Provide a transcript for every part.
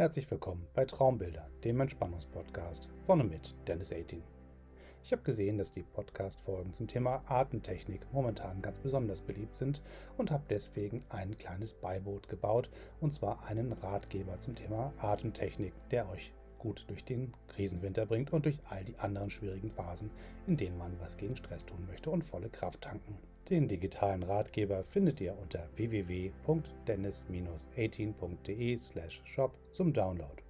Herzlich willkommen bei Traumbilder, dem Entspannungspodcast von und mit Dennis 18. Ich habe gesehen, dass die Podcast-Folgen zum Thema Atemtechnik momentan ganz besonders beliebt sind und habe deswegen ein kleines Beiboot gebaut, und zwar einen Ratgeber zum Thema Atemtechnik, der euch gut durch den Krisenwinter bringt und durch all die anderen schwierigen Phasen, in denen man was gegen Stress tun möchte und volle Kraft tanken. Den digitalen Ratgeber findet ihr unter www.dennis-18.de/shop zum Download.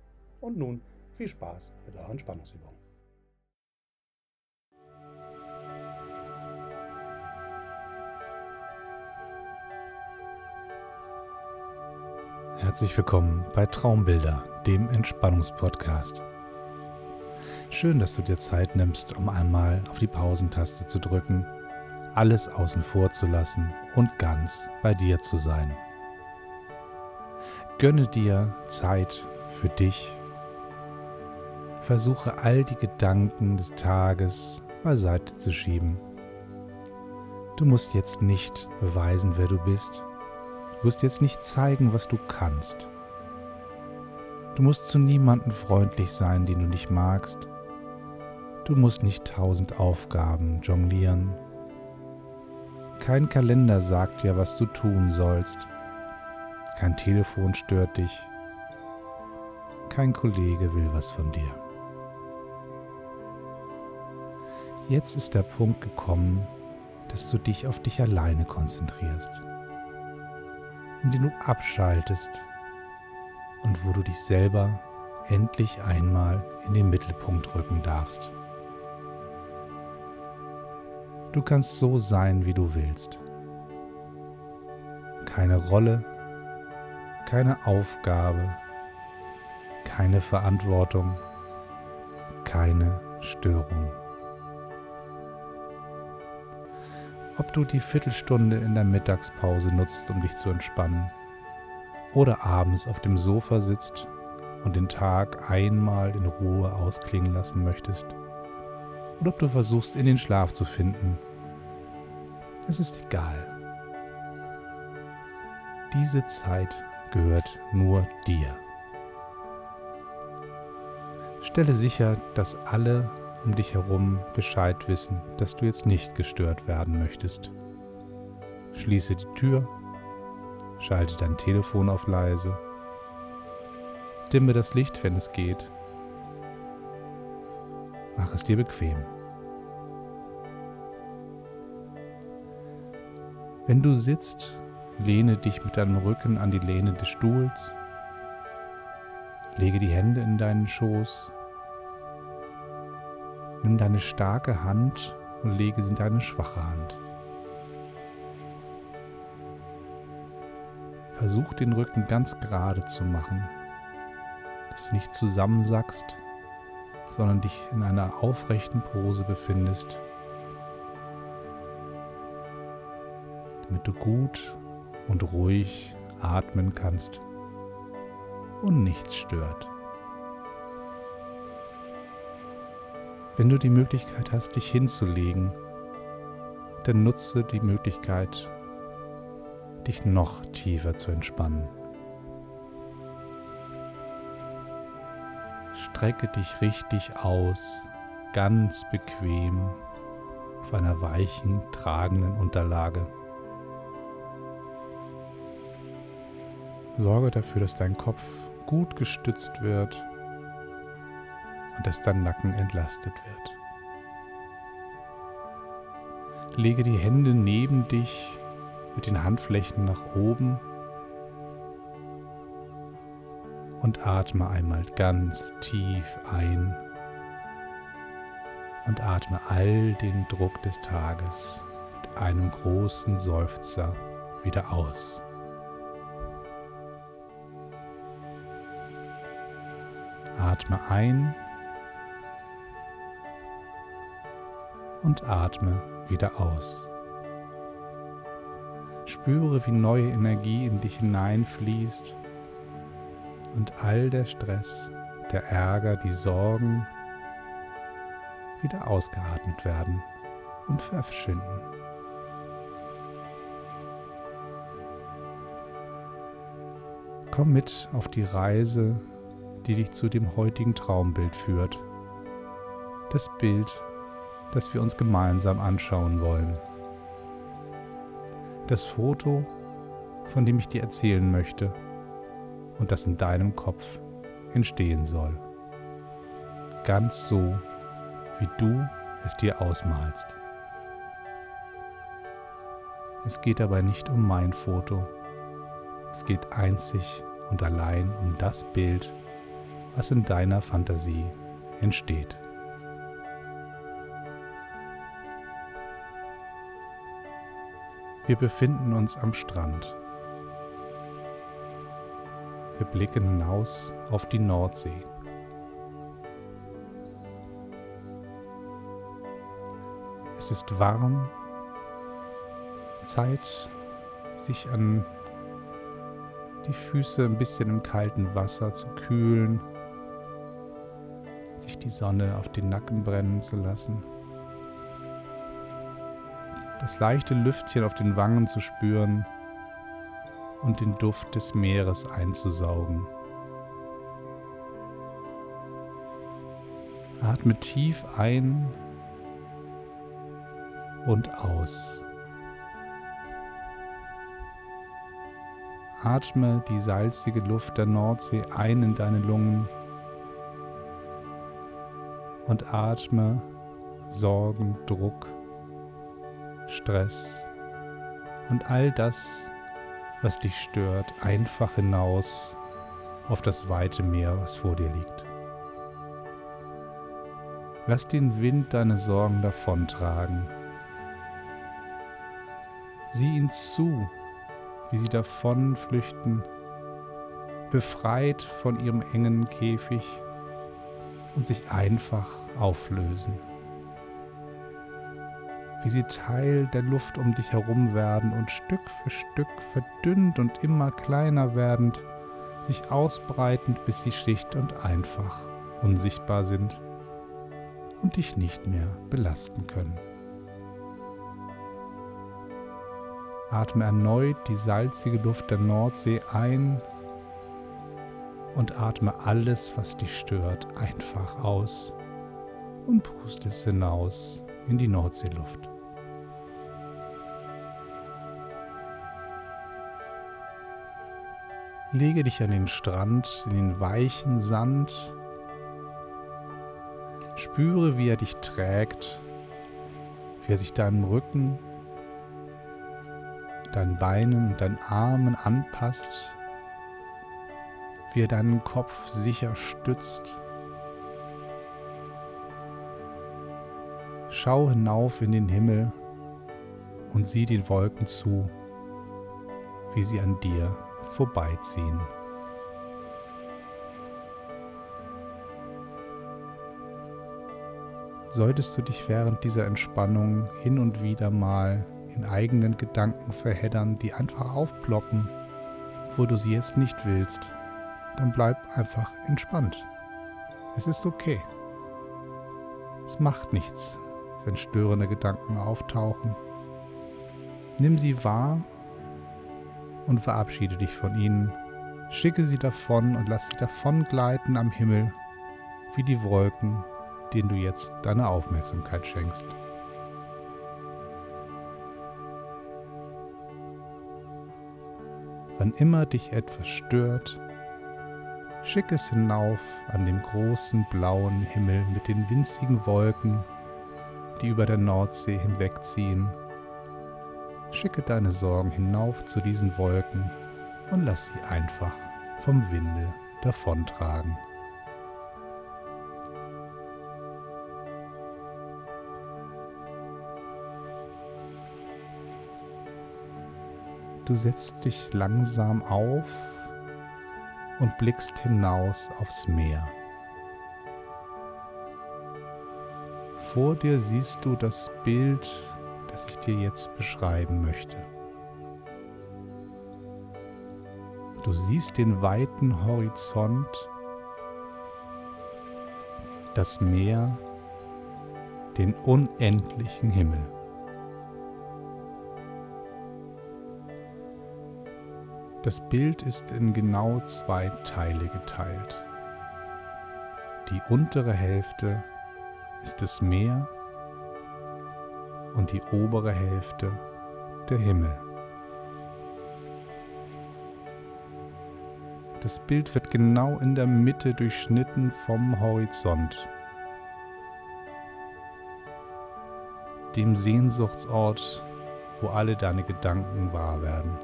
Und nun viel Spaß mit euren Spannungsübungen. Herzlich willkommen bei Traumbilder, dem Entspannungspodcast. Schön, dass du dir Zeit nimmst, um einmal auf die Pausentaste zu drücken, alles außen vor zu lassen und ganz bei dir zu sein. Gönne dir Zeit für dich. Versuche all die Gedanken des Tages beiseite zu schieben. Du musst jetzt nicht beweisen, wer du bist wirst jetzt nicht zeigen, was du kannst. Du musst zu niemandem freundlich sein, den du nicht magst. Du musst nicht tausend Aufgaben jonglieren. Kein Kalender sagt dir, was du tun sollst. Kein Telefon stört dich. Kein Kollege will was von dir. Jetzt ist der Punkt gekommen, dass du dich auf dich alleine konzentrierst in den du abschaltest und wo du dich selber endlich einmal in den Mittelpunkt rücken darfst. Du kannst so sein, wie du willst. Keine Rolle, keine Aufgabe, keine Verantwortung, keine Störung. Ob du die Viertelstunde in der Mittagspause nutzt, um dich zu entspannen, oder abends auf dem Sofa sitzt und den Tag einmal in Ruhe ausklingen lassen möchtest, oder ob du versuchst, in den Schlaf zu finden. Es ist egal. Diese Zeit gehört nur dir. Stelle sicher, dass alle um dich herum Bescheid wissen, dass du jetzt nicht gestört werden möchtest. Schließe die Tür, schalte dein Telefon auf leise, dimme das Licht, wenn es geht. Mach es dir bequem. Wenn du sitzt, lehne dich mit deinem Rücken an die Lehne des Stuhls, lege die Hände in deinen Schoß Nimm deine starke Hand und lege sie in deine schwache Hand. Versuch den Rücken ganz gerade zu machen, dass du nicht zusammensackst, sondern dich in einer aufrechten Pose befindest, damit du gut und ruhig atmen kannst und nichts stört. Wenn du die Möglichkeit hast, dich hinzulegen, dann nutze die Möglichkeit, dich noch tiefer zu entspannen. Strecke dich richtig aus, ganz bequem auf einer weichen, tragenden Unterlage. Sorge dafür, dass dein Kopf gut gestützt wird und dass dein Nacken entlastet wird. Lege die Hände neben dich mit den Handflächen nach oben und atme einmal ganz tief ein und atme all den Druck des Tages mit einem großen Seufzer wieder aus. Atme ein und atme wieder aus. Spüre, wie neue Energie in dich hineinfließt und all der Stress, der Ärger, die Sorgen wieder ausgeatmet werden und verschwinden. Komm mit auf die Reise die dich zu dem heutigen Traumbild führt. Das Bild, das wir uns gemeinsam anschauen wollen. Das Foto, von dem ich dir erzählen möchte und das in deinem Kopf entstehen soll. Ganz so, wie du es dir ausmalst. Es geht aber nicht um mein Foto. Es geht einzig und allein um das Bild, was in deiner Fantasie entsteht. Wir befinden uns am Strand. Wir blicken hinaus auf die Nordsee. Es ist warm, Zeit, sich an die Füße ein bisschen im kalten Wasser zu kühlen, sich die Sonne auf den Nacken brennen zu lassen, das leichte Lüftchen auf den Wangen zu spüren und den Duft des Meeres einzusaugen. Atme tief ein und aus. Atme die salzige Luft der Nordsee ein in deine Lungen und atme Sorgen, Druck, Stress und all das, was dich stört, einfach hinaus auf das weite Meer, was vor dir liegt. Lass den Wind deine Sorgen davontragen. Sieh ihn zu, wie sie davon flüchten, befreit von ihrem engen Käfig und sich einfach auflösen. Wie sie Teil der Luft um dich herum werden und Stück für Stück verdünnt und immer kleiner werdend, sich ausbreitend, bis sie schlicht und einfach unsichtbar sind und dich nicht mehr belasten können. Atme erneut die salzige Luft der Nordsee ein und atme alles, was dich stört, einfach aus und puste es hinaus in die Nordseeluft. Lege dich an den Strand, in den weichen Sand. Spüre, wie er dich trägt, wie er sich deinem Rücken deinen Beinen und deinen Armen anpasst, wie er deinen Kopf sicher stützt. Schau hinauf in den Himmel und sieh den Wolken zu, wie sie an dir vorbeiziehen. Solltest du dich während dieser Entspannung hin und wieder mal in eigenen Gedanken verheddern, die einfach aufploppen, wo du sie jetzt nicht willst, dann bleib einfach entspannt. Es ist okay. Es macht nichts, wenn störende Gedanken auftauchen. Nimm sie wahr und verabschiede dich von ihnen. Schicke sie davon und lass sie davon gleiten am Himmel, wie die Wolken, denen du jetzt deine Aufmerksamkeit schenkst. Wann immer dich etwas stört, schick es hinauf an dem großen blauen Himmel mit den winzigen Wolken, die über der Nordsee hinwegziehen. Schicke deine Sorgen hinauf zu diesen Wolken und lass sie einfach vom Winde davontragen. Du setzt dich langsam auf und blickst hinaus aufs Meer. Vor dir siehst du das Bild, das ich dir jetzt beschreiben möchte. Du siehst den weiten Horizont, das Meer, den unendlichen Himmel. Das Bild ist in genau zwei Teile geteilt. Die untere Hälfte ist das Meer und die obere Hälfte der Himmel. Das Bild wird genau in der Mitte durchschnitten vom Horizont, dem Sehnsuchtsort, wo alle deine Gedanken wahr werden.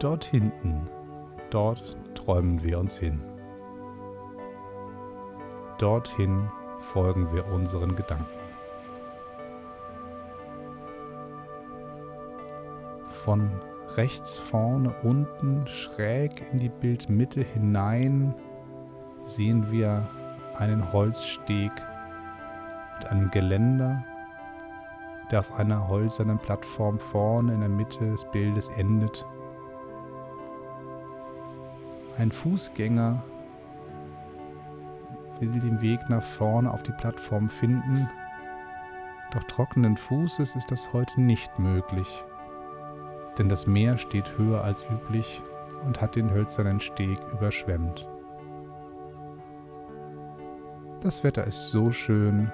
Dort hinten, dort träumen wir uns hin. Dorthin folgen wir unseren Gedanken. Von rechts vorne unten schräg in die Bildmitte hinein sehen wir einen Holzsteg mit einem Geländer, der auf einer hölzernen Plattform vorne in der Mitte des Bildes endet. Ein Fußgänger will den Weg nach vorne auf die Plattform finden, doch trockenen Fußes ist das heute nicht möglich denn das Meer steht höher als üblich und hat den hölzernen Steg überschwemmt. Das Wetter ist so schön,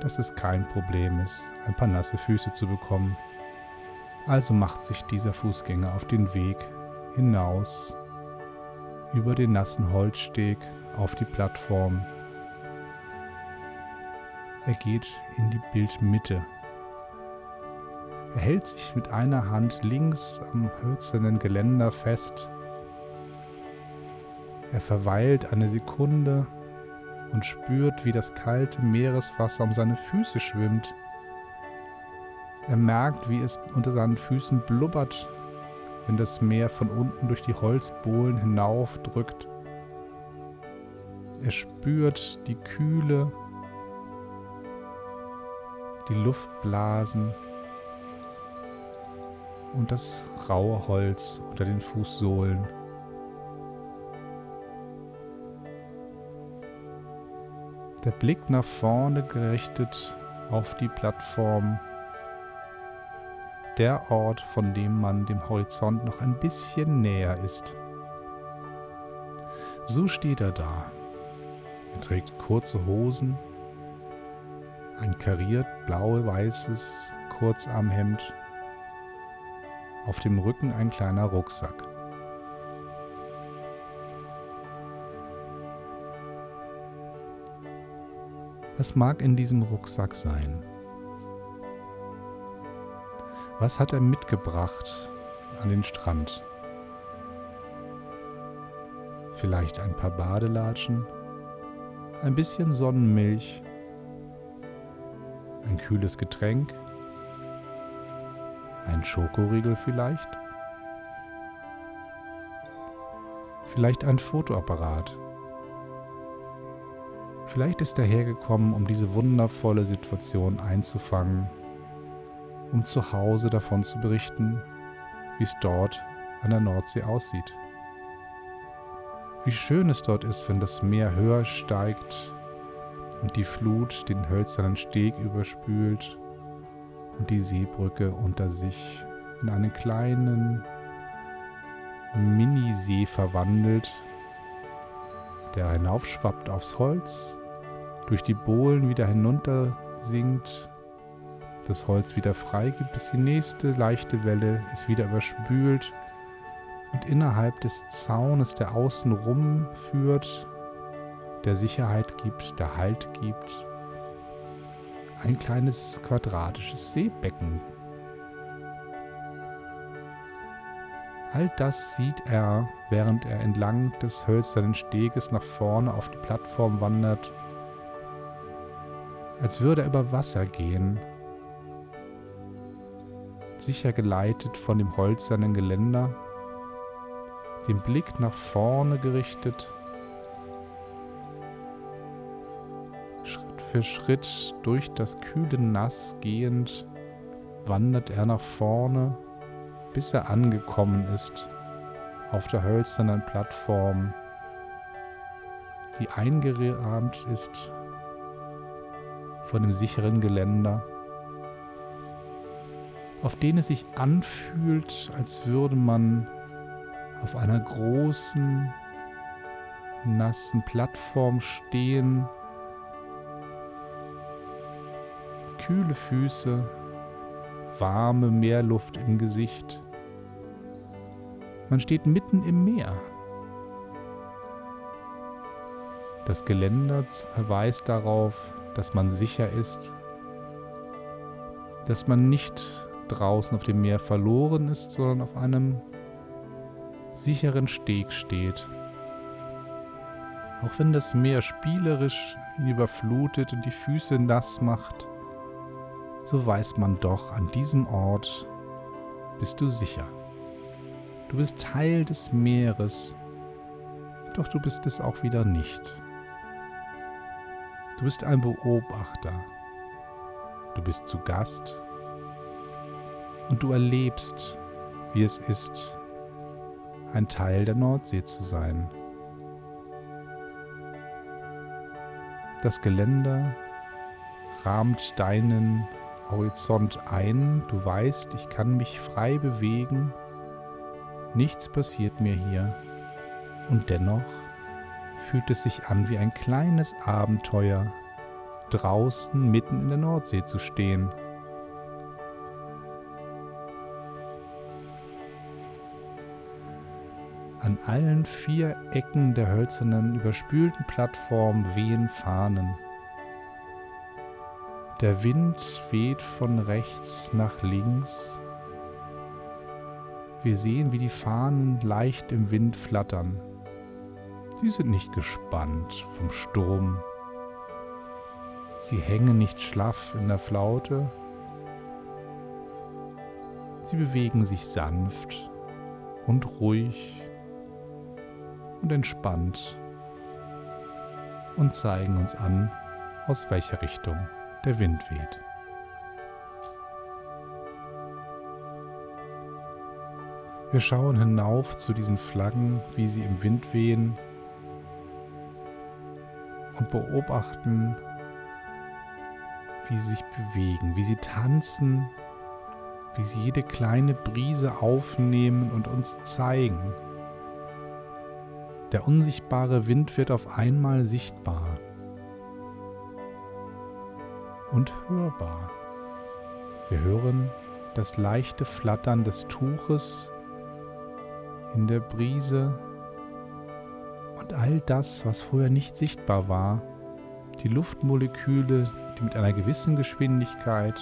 dass es kein Problem ist, ein paar nasse Füße zu bekommen. Also macht sich dieser Fußgänger auf den Weg hinaus über den nassen Holzsteg auf die Plattform. Er geht in die Bildmitte er hält sich mit einer Hand links am hölzernen Geländer fest. Er verweilt eine Sekunde und spürt, wie das kalte Meereswasser um seine Füße schwimmt. Er merkt, wie es unter seinen Füßen blubbert, wenn das Meer von unten durch die Holzbohlen hinaufdrückt. Er spürt die Kühle, die Luftblasen und das raue Holz unter den Fußsohlen. Der Blick nach vorne gerichtet auf die Plattform. Der Ort, von dem man dem Horizont noch ein bisschen näher ist. So steht er da. Er trägt kurze Hosen, ein kariert blau-weißes Kurzarmhemd auf dem Rücken ein kleiner Rucksack. Was mag in diesem Rucksack sein? Was hat er mitgebracht an den Strand? Vielleicht ein paar Badelatschen, ein bisschen Sonnenmilch, ein kühles Getränk, ein Schokoriegel vielleicht? Vielleicht ein Fotoapparat. Vielleicht ist er hergekommen, um diese wundervolle Situation einzufangen, um zu Hause davon zu berichten, wie es dort an der Nordsee aussieht. Wie schön es dort ist, wenn das Meer höher steigt und die Flut den hölzernen Steg überspült und die Seebrücke unter sich in einen kleinen Minisee verwandelt, der hinaufschwappt aufs Holz, durch die Bohlen wieder hinunter sinkt, das Holz wieder freigibt, bis die nächste leichte Welle es wieder überspült und innerhalb des Zaunes, der außen rum führt, der Sicherheit gibt, der Halt gibt, ein kleines quadratisches Seebecken. All das sieht er, während er entlang des hölzernen Steges nach vorne auf die Plattform wandert, als würde er über Wasser gehen, sicher geleitet von dem hölzernen Geländer, den Blick nach vorne gerichtet für Schritt durch das kühle Nass gehend, wandert er nach vorne, bis er angekommen ist auf der hölzernen Plattform, die eingerahmt ist von dem sicheren Geländer, auf den es sich anfühlt, als würde man auf einer großen nassen Plattform stehen. Kühle Füße, warme Meerluft im Gesicht. Man steht mitten im Meer. Das Geländer verweist darauf, dass man sicher ist, dass man nicht draußen auf dem Meer verloren ist, sondern auf einem sicheren Steg steht. Auch wenn das Meer spielerisch ihn überflutet und die Füße nass macht, so weiß man doch, an diesem Ort bist du sicher. Du bist Teil des Meeres, doch du bist es auch wieder nicht. Du bist ein Beobachter. Du bist zu Gast und du erlebst, wie es ist, ein Teil der Nordsee zu sein. Das Geländer rahmt deinen Horizont ein. Du weißt, ich kann mich frei bewegen. Nichts passiert mir hier. Und dennoch fühlt es sich an wie ein kleines Abenteuer, draußen mitten in der Nordsee zu stehen. An allen vier Ecken der hölzernen, überspülten Plattform wehen Fahnen. Der Wind weht von rechts nach links. Wir sehen, wie die Fahnen leicht im Wind flattern. Sie sind nicht gespannt vom Sturm. Sie hängen nicht schlaff in der Flaute. Sie bewegen sich sanft und ruhig und entspannt und zeigen uns an, aus welcher Richtung der Wind weht. Wir schauen hinauf zu diesen Flaggen, wie sie im Wind wehen und beobachten, wie sie sich bewegen, wie sie tanzen, wie sie jede kleine Brise aufnehmen und uns zeigen, der unsichtbare Wind wird auf einmal sichtbar und hörbar. Wir hören das leichte Flattern des Tuches in der Brise und all das, was vorher nicht sichtbar war, die Luftmoleküle, die mit einer gewissen Geschwindigkeit,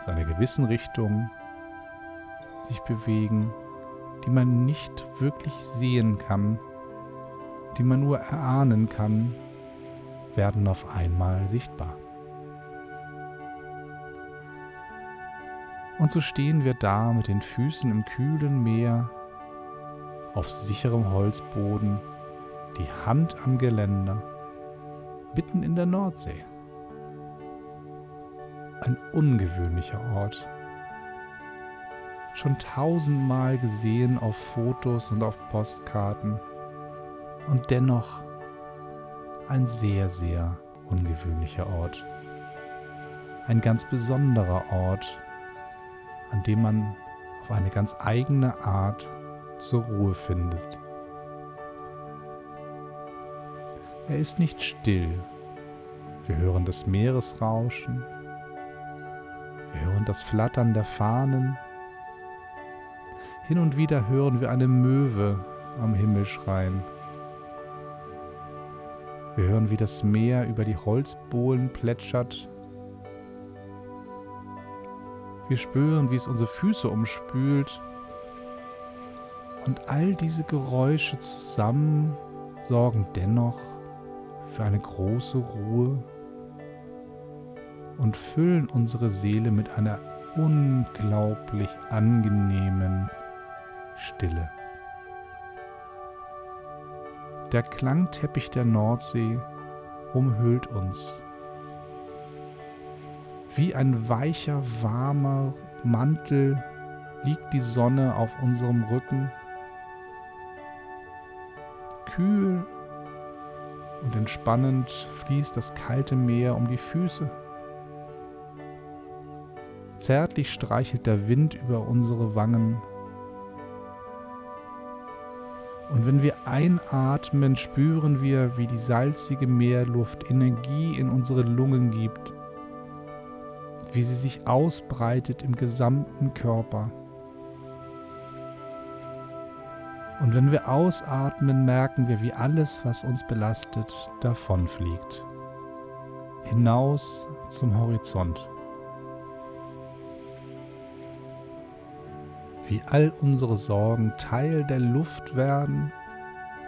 aus einer gewissen Richtung sich bewegen, die man nicht wirklich sehen kann, die man nur erahnen kann, werden auf einmal sichtbar. Und so stehen wir da mit den Füßen im kühlen Meer, auf sicherem Holzboden, die Hand am Geländer, mitten in der Nordsee. Ein ungewöhnlicher Ort. Schon tausendmal gesehen auf Fotos und auf Postkarten und dennoch ein sehr, sehr ungewöhnlicher Ort. Ein ganz besonderer Ort, an dem man auf eine ganz eigene Art zur Ruhe findet. Er ist nicht still. Wir hören das Meeresrauschen. Wir hören das Flattern der Fahnen. Hin und wieder hören wir eine Möwe am Himmel schreien. Wir hören, wie das Meer über die Holzbohlen plätschert. Wir spüren, wie es unsere Füße umspült. Und all diese Geräusche zusammen sorgen dennoch für eine große Ruhe und füllen unsere Seele mit einer unglaublich angenehmen Stille. Der Klangteppich der Nordsee umhüllt uns. Wie ein weicher, warmer Mantel liegt die Sonne auf unserem Rücken. Kühl und entspannend fließt das kalte Meer um die Füße. Zärtlich streichelt der Wind über unsere Wangen Und wenn wir einatmen, spüren wir, wie die salzige Meerluft Energie in unsere Lungen gibt, wie sie sich ausbreitet im gesamten Körper. Und wenn wir ausatmen, merken wir, wie alles, was uns belastet, davonfliegt. Hinaus zum Horizont. Wie all unsere Sorgen Teil der Luft werden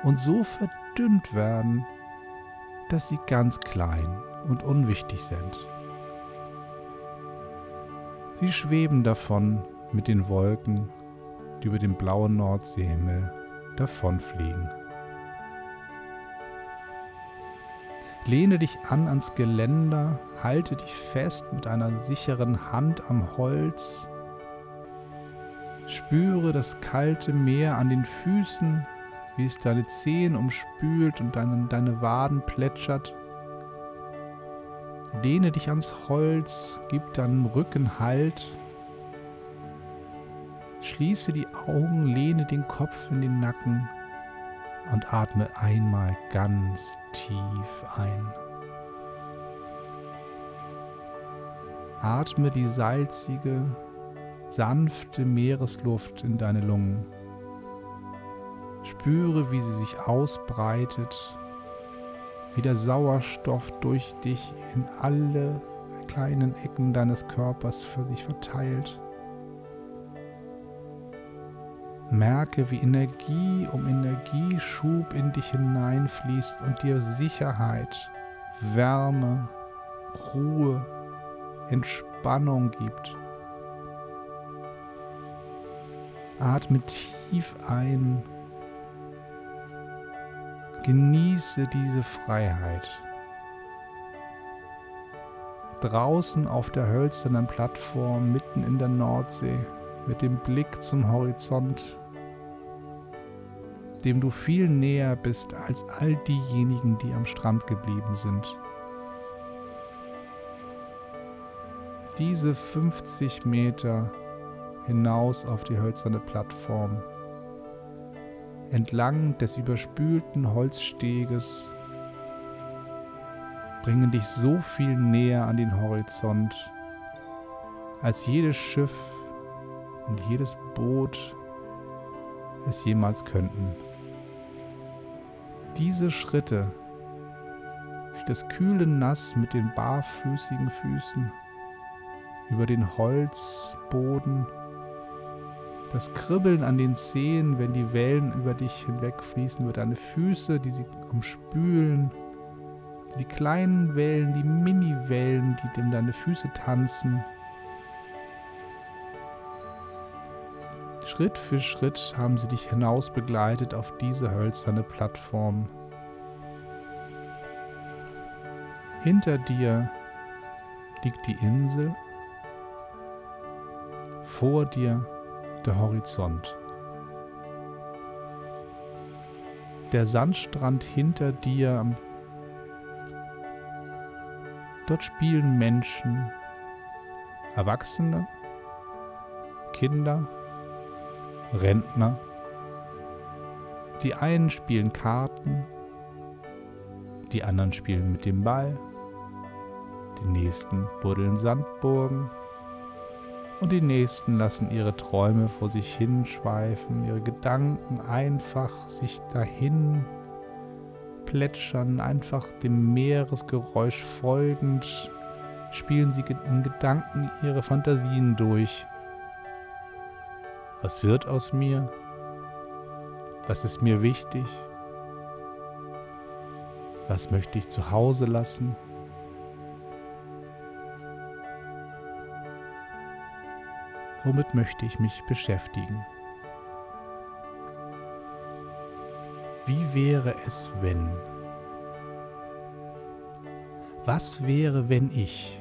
und so verdünnt werden, dass sie ganz klein und unwichtig sind. Sie schweben davon mit den Wolken die über den blauen Nordseehimmel davonfliegen. Lehne dich an ans Geländer, halte dich fest mit einer sicheren Hand am Holz, spüre das kalte Meer an den Füßen, wie es deine Zehen umspült und deine, deine Waden plätschert. Lehne dich ans Holz, gib deinem Rücken Halt Schließe die Augen, lehne den Kopf in den Nacken und atme einmal ganz tief ein. Atme die salzige, sanfte Meeresluft in deine Lungen. Spüre, wie sie sich ausbreitet, wie der Sauerstoff durch dich in alle kleinen Ecken deines Körpers für sich verteilt. Merke, wie Energie um Energieschub in dich hineinfließt und dir Sicherheit, Wärme, Ruhe, Entspannung gibt. Atme tief ein. Genieße diese Freiheit. Draußen auf der hölzernen Plattform mitten in der Nordsee mit dem Blick zum Horizont, dem du viel näher bist als all diejenigen, die am Strand geblieben sind. Diese 50 Meter hinaus auf die hölzerne Plattform, entlang des überspülten Holzsteges, bringen dich so viel näher an den Horizont, als jedes Schiff und jedes Boot es jemals könnten. Diese Schritte durch das kühle Nass mit den barfüßigen Füßen über den Holzboden, das Kribbeln an den Zehen, wenn die Wellen über dich hinwegfließen, über deine Füße, die sie umspülen, die kleinen Wellen, die Mini-Wellen, die um deine Füße tanzen, Schritt für Schritt haben sie dich hinaus begleitet auf diese hölzerne Plattform. Hinter dir liegt die Insel, vor dir der Horizont. Der Sandstrand hinter dir, dort spielen Menschen, Erwachsene, Kinder, Rentner. Die einen spielen Karten, die anderen spielen mit dem Ball, die nächsten buddeln Sandburgen und die nächsten lassen ihre Träume vor sich hinschweifen, ihre Gedanken einfach sich dahin plätschern, einfach dem Meeresgeräusch folgend, spielen sie in Gedanken ihre Fantasien durch was wird aus mir? Was ist mir wichtig? Was möchte ich zu Hause lassen? Womit möchte ich mich beschäftigen? Wie wäre es, wenn? Was wäre, wenn ich?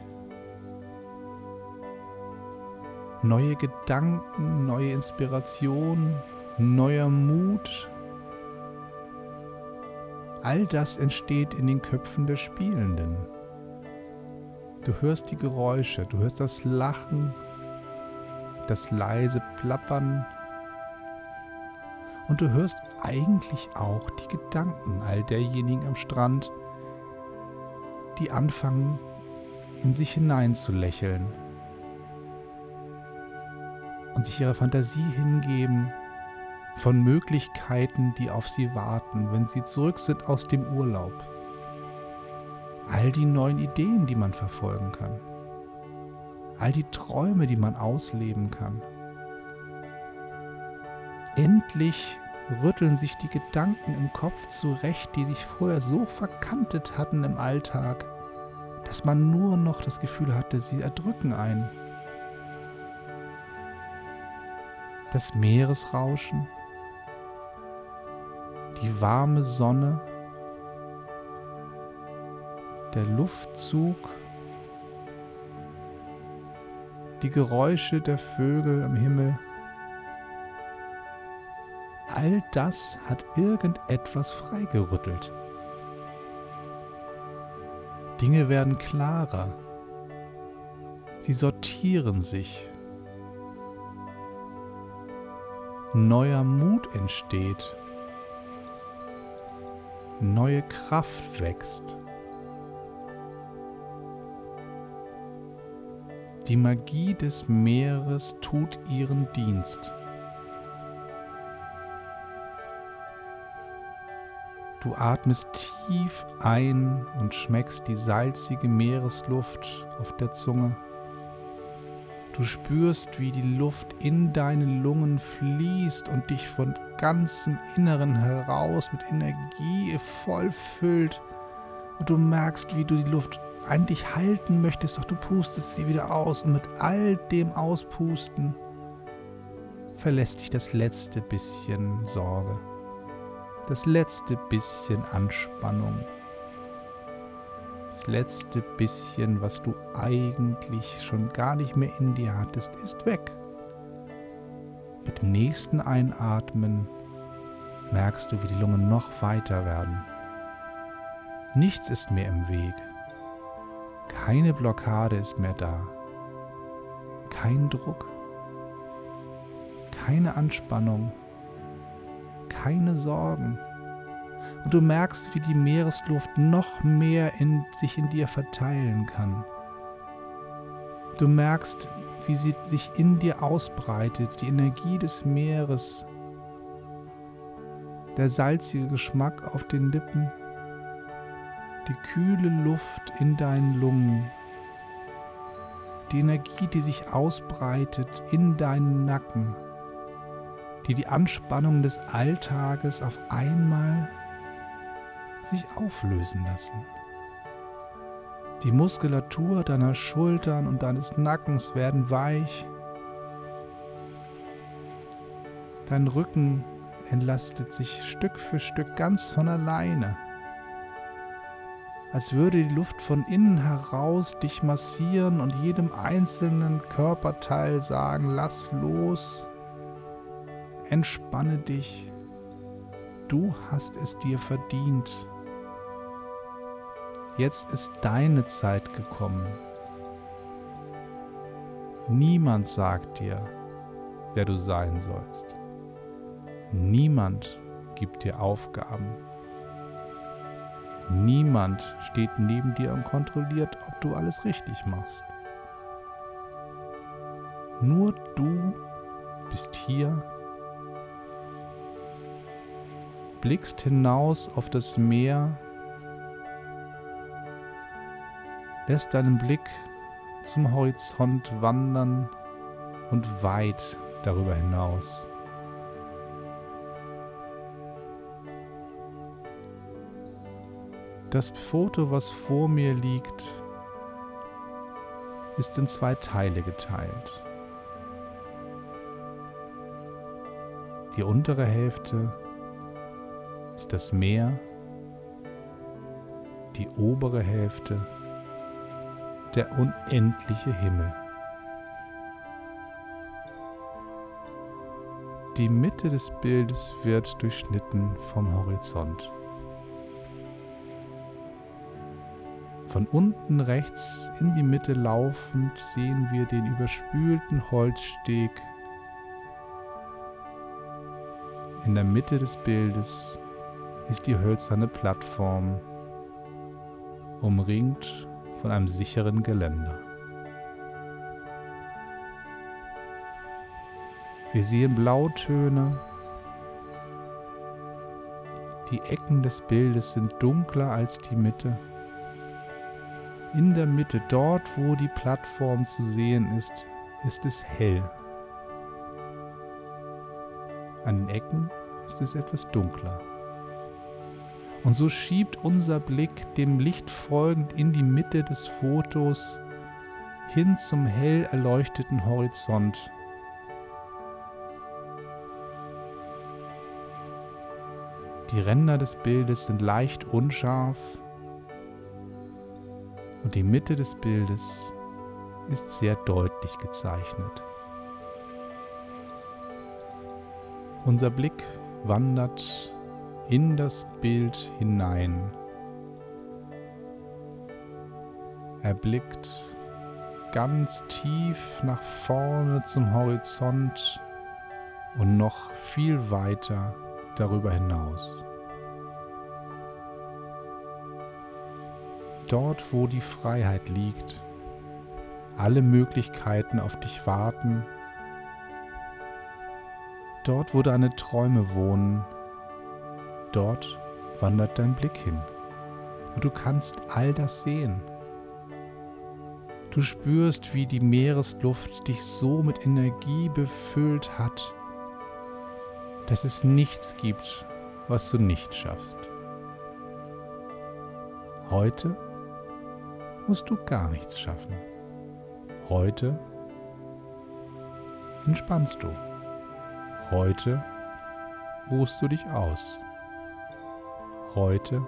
neue Gedanken, neue Inspiration, neuer Mut. All das entsteht in den Köpfen der Spielenden. Du hörst die Geräusche, du hörst das Lachen, das leise Plappern und du hörst eigentlich auch die Gedanken all derjenigen am Strand, die anfangen, in sich hinein zu lächeln und sich ihrer Fantasie hingeben von Möglichkeiten, die auf sie warten, wenn sie zurück sind aus dem Urlaub. All die neuen Ideen, die man verfolgen kann. All die Träume, die man ausleben kann. Endlich rütteln sich die Gedanken im Kopf zurecht, die sich vorher so verkantet hatten im Alltag, dass man nur noch das Gefühl hatte, sie erdrücken einen. Das Meeresrauschen, die warme Sonne, der Luftzug, die Geräusche der Vögel am Himmel, all das hat irgendetwas freigerüttelt. Dinge werden klarer. Sie sortieren sich. Neuer Mut entsteht. Neue Kraft wächst. Die Magie des Meeres tut ihren Dienst. Du atmest tief ein und schmeckst die salzige Meeresluft auf der Zunge. Du spürst, wie die Luft in deine Lungen fließt und dich von ganzem Inneren heraus mit Energie vollfüllt. Und du merkst, wie du die Luft eigentlich halten möchtest, doch du pustest sie wieder aus und mit all dem Auspusten verlässt dich das letzte bisschen Sorge das letzte bisschen Anspannung, das letzte bisschen, was du eigentlich schon gar nicht mehr in dir hattest, ist weg. Mit dem nächsten Einatmen merkst du, wie die Lungen noch weiter werden. Nichts ist mehr im Weg. Keine Blockade ist mehr da. Kein Druck. Keine Anspannung keine Sorgen. Und du merkst, wie die Meeresluft noch mehr in sich in dir verteilen kann. Du merkst, wie sie sich in dir ausbreitet, die Energie des Meeres, der salzige Geschmack auf den Lippen, die kühle Luft in deinen Lungen, die Energie, die sich ausbreitet in deinen Nacken die die Anspannung des Alltages auf einmal sich auflösen lassen. Die Muskulatur deiner Schultern und deines Nackens werden weich. Dein Rücken entlastet sich Stück für Stück ganz von alleine, als würde die Luft von innen heraus dich massieren und jedem einzelnen Körperteil sagen, lass los, Entspanne dich. Du hast es dir verdient. Jetzt ist deine Zeit gekommen. Niemand sagt dir, wer du sein sollst. Niemand gibt dir Aufgaben. Niemand steht neben dir und kontrolliert, ob du alles richtig machst. Nur du bist hier blickst hinaus auf das Meer, lässt deinen Blick zum Horizont wandern und weit darüber hinaus. Das Foto, was vor mir liegt, ist in zwei Teile geteilt. Die untere Hälfte ist das Meer, die obere Hälfte, der unendliche Himmel. Die Mitte des Bildes wird durchschnitten vom Horizont. Von unten rechts in die Mitte laufend sehen wir den überspülten Holzsteg In der Mitte des Bildes ist die hölzerne Plattform, umringt von einem sicheren Geländer. Wir sehen Blautöne. Die Ecken des Bildes sind dunkler als die Mitte. In der Mitte, dort wo die Plattform zu sehen ist, ist es hell. An den Ecken ist es etwas dunkler. Und so schiebt unser Blick dem Licht folgend in die Mitte des Fotos hin zum hell erleuchteten Horizont. Die Ränder des Bildes sind leicht unscharf und die Mitte des Bildes ist sehr deutlich gezeichnet. Unser Blick wandert in das Bild hinein. Er blickt ganz tief nach vorne zum Horizont und noch viel weiter darüber hinaus. Dort, wo die Freiheit liegt, alle Möglichkeiten auf dich warten, dort, wo deine Träume wohnen, dort wandert dein Blick hin. Und du kannst all das sehen. Du spürst, wie die Meeresluft dich so mit Energie befüllt hat, dass es nichts gibt, was du nicht schaffst. Heute musst du gar nichts schaffen. Heute entspannst du. Heute ruhst du dich aus. Heute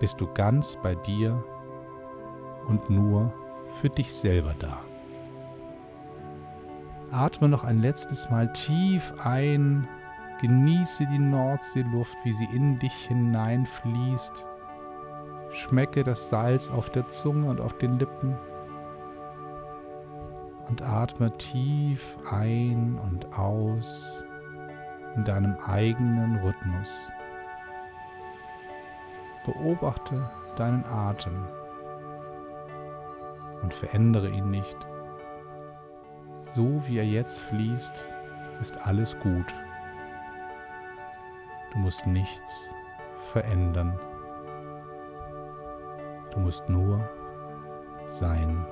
bist du ganz bei dir und nur für dich selber da. Atme noch ein letztes Mal tief ein Genieße die Nordseeluft, wie sie in dich hineinfließt. Schmecke das Salz auf der Zunge und auf den Lippen. Und atme tief ein und aus in deinem eigenen Rhythmus. Beobachte deinen Atem und verändere ihn nicht. So wie er jetzt fließt, ist alles gut. Du musst nichts verändern. Du musst nur sein.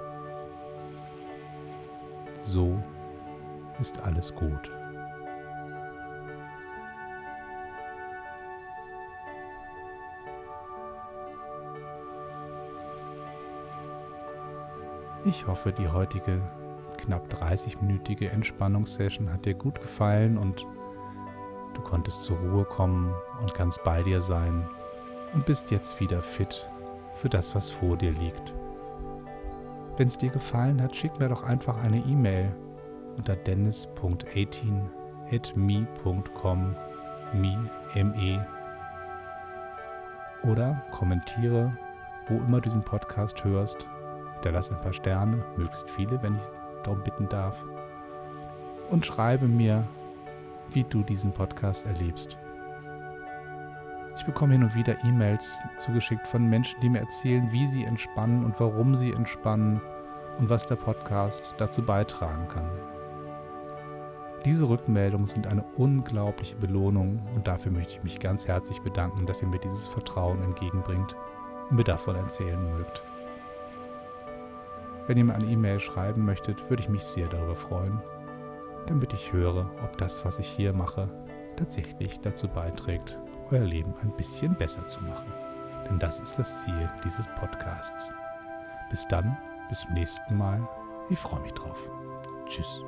So ist alles gut. Ich hoffe, die heutige knapp 30-minütige Entspannungssession hat dir gut gefallen und Du konntest zur Ruhe kommen und ganz bei dir sein und bist jetzt wieder fit für das, was vor dir liegt. Wenn es dir gefallen hat, schick mir doch einfach eine E-Mail unter dennis.18 at me.com me, oder kommentiere, wo immer du diesen Podcast hörst. Hinterlass ein paar Sterne, möglichst viele, wenn ich darum bitten darf. Und schreibe mir, wie du diesen Podcast erlebst. Ich bekomme hin und wieder E-Mails zugeschickt von Menschen, die mir erzählen, wie sie entspannen und warum sie entspannen und was der Podcast dazu beitragen kann. Diese Rückmeldungen sind eine unglaubliche Belohnung und dafür möchte ich mich ganz herzlich bedanken, dass ihr mir dieses Vertrauen entgegenbringt und mir davon erzählen mögt. Wenn ihr mir eine E-Mail schreiben möchtet, würde ich mich sehr darüber freuen damit ich höre, ob das, was ich hier mache, tatsächlich dazu beiträgt, euer Leben ein bisschen besser zu machen. Denn das ist das Ziel dieses Podcasts. Bis dann, bis zum nächsten Mal. Ich freue mich drauf. Tschüss.